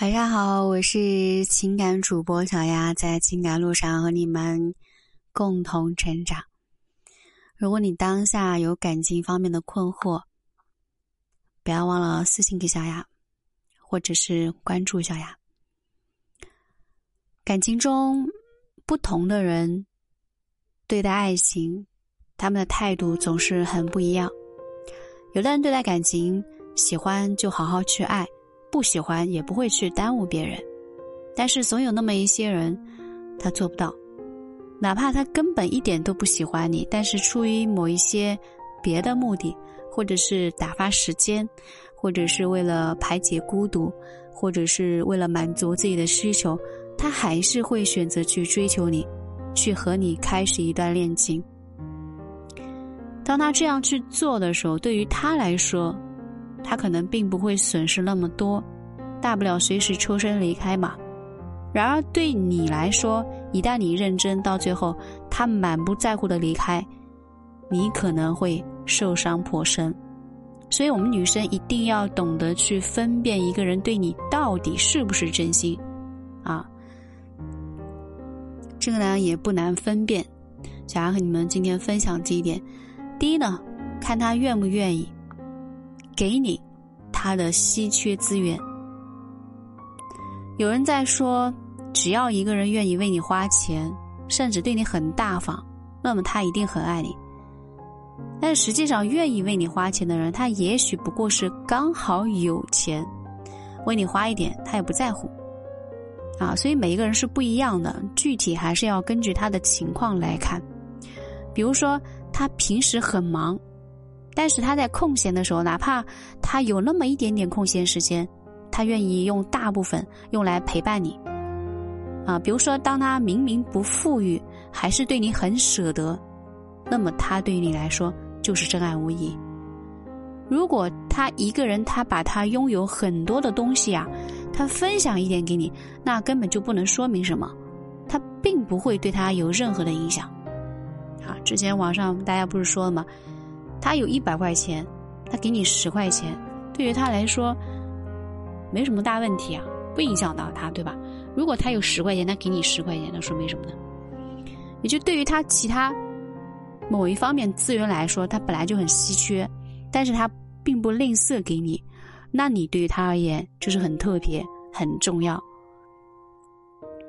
晚上好，我是情感主播小丫，在情感路上和你们共同成长。如果你当下有感情方面的困惑，不要忘了私信给小丫，或者是关注小丫。感情中不同的人对待爱情，他们的态度总是很不一样。有的人对待感情，喜欢就好好去爱。不喜欢也不会去耽误别人，但是总有那么一些人，他做不到，哪怕他根本一点都不喜欢你，但是出于某一些别的目的，或者是打发时间，或者是为了排解孤独，或者是为了满足自己的需求，他还是会选择去追求你，去和你开始一段恋情。当他这样去做的时候，对于他来说。他可能并不会损失那么多，大不了随时抽身离开嘛。然而对你来说，一旦你认真到最后，他满不在乎的离开，你可能会受伤颇深。所以，我们女生一定要懂得去分辨一个人对你到底是不是真心啊。这个呢也不难分辨，想要和你们今天分享几点。第一呢，看他愿不愿意。给你他的稀缺资源。有人在说，只要一个人愿意为你花钱，甚至对你很大方，那么他一定很爱你。但实际上，愿意为你花钱的人，他也许不过是刚好有钱，为你花一点，他也不在乎。啊，所以每一个人是不一样的，具体还是要根据他的情况来看。比如说，他平时很忙。但是他在空闲的时候，哪怕他有那么一点点空闲时间，他愿意用大部分用来陪伴你。啊，比如说，当他明明不富裕，还是对你很舍得，那么他对你来说就是真爱无疑。如果他一个人，他把他拥有很多的东西啊，他分享一点给你，那根本就不能说明什么，他并不会对他有任何的影响。啊，之前网上大家不是说了吗？他有一百块钱，他给你十块钱，对于他来说没什么大问题啊，不影响到他，对吧？如果他有十块钱，他给你十块钱，那说明什么呢？也就对于他其他某一方面资源来说，他本来就很稀缺，但是他并不吝啬给你，那你对于他而言就是很特别、很重要。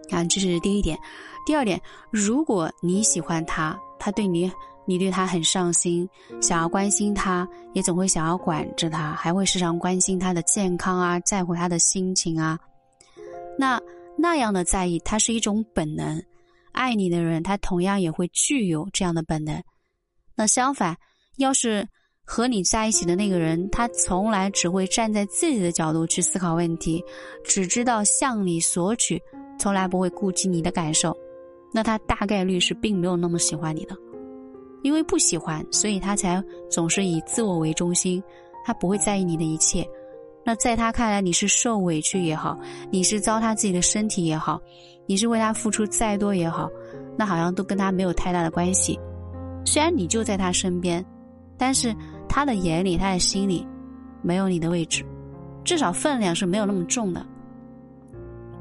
啊，这是第一点。第二点，如果你喜欢他，他对你。你对他很上心，想要关心他，也总会想要管着他，还会时常关心他的健康啊，在乎他的心情啊。那那样的在意，他是一种本能。爱你的人，他同样也会具有这样的本能。那相反，要是和你在一起的那个人，他从来只会站在自己的角度去思考问题，只知道向你索取，从来不会顾及你的感受，那他大概率是并没有那么喜欢你的。因为不喜欢，所以他才总是以自我为中心，他不会在意你的一切。那在他看来，你是受委屈也好，你是糟蹋自己的身体也好，你是为他付出再多也好，那好像都跟他没有太大的关系。虽然你就在他身边，但是他的眼里、他的心里，没有你的位置，至少分量是没有那么重的。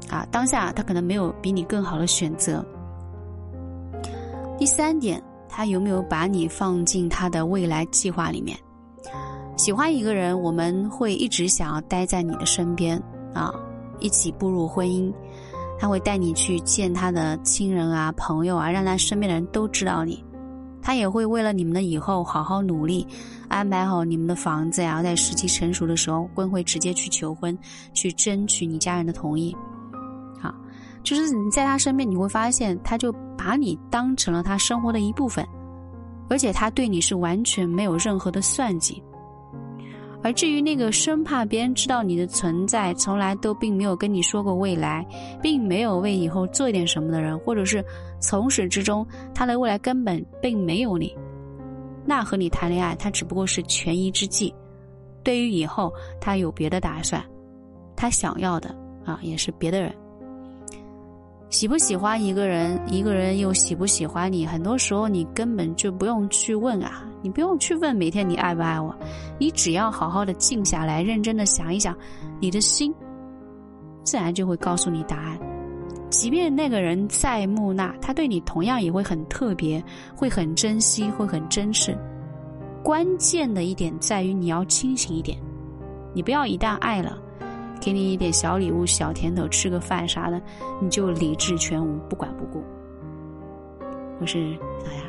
啊，当下他可能没有比你更好的选择。第三点。他有没有把你放进他的未来计划里面？喜欢一个人，我们会一直想要待在你的身边啊，一起步入婚姻。他会带你去见他的亲人啊、朋友啊，让他身边的人都知道你。他也会为了你们的以后好好努力，安排好你们的房子呀，在时机成熟的时候，会会直接去求婚，去争取你家人的同意。好，就是你在他身边，你会发现他就。把你当成了他生活的一部分，而且他对你是完全没有任何的算计。而至于那个生怕别人知道你的存在，从来都并没有跟你说过未来，并没有为以后做点什么的人，或者是从始至终他的未来根本并没有你，那和你谈恋爱，他只不过是权宜之计。对于以后，他有别的打算，他想要的啊，也是别的人。喜不喜欢一个人，一个人又喜不喜欢你？很多时候你根本就不用去问啊，你不用去问每天你爱不爱我，你只要好好的静下来，认真的想一想，你的心自然就会告诉你答案。即便那个人再木讷，他对你同样也会很特别，会很珍惜，会很珍视。关键的一点在于你要清醒一点，你不要一旦爱了，给你一点小礼物、小甜头，吃个饭啥的，你就理智全无，不管不顾。我是小雅。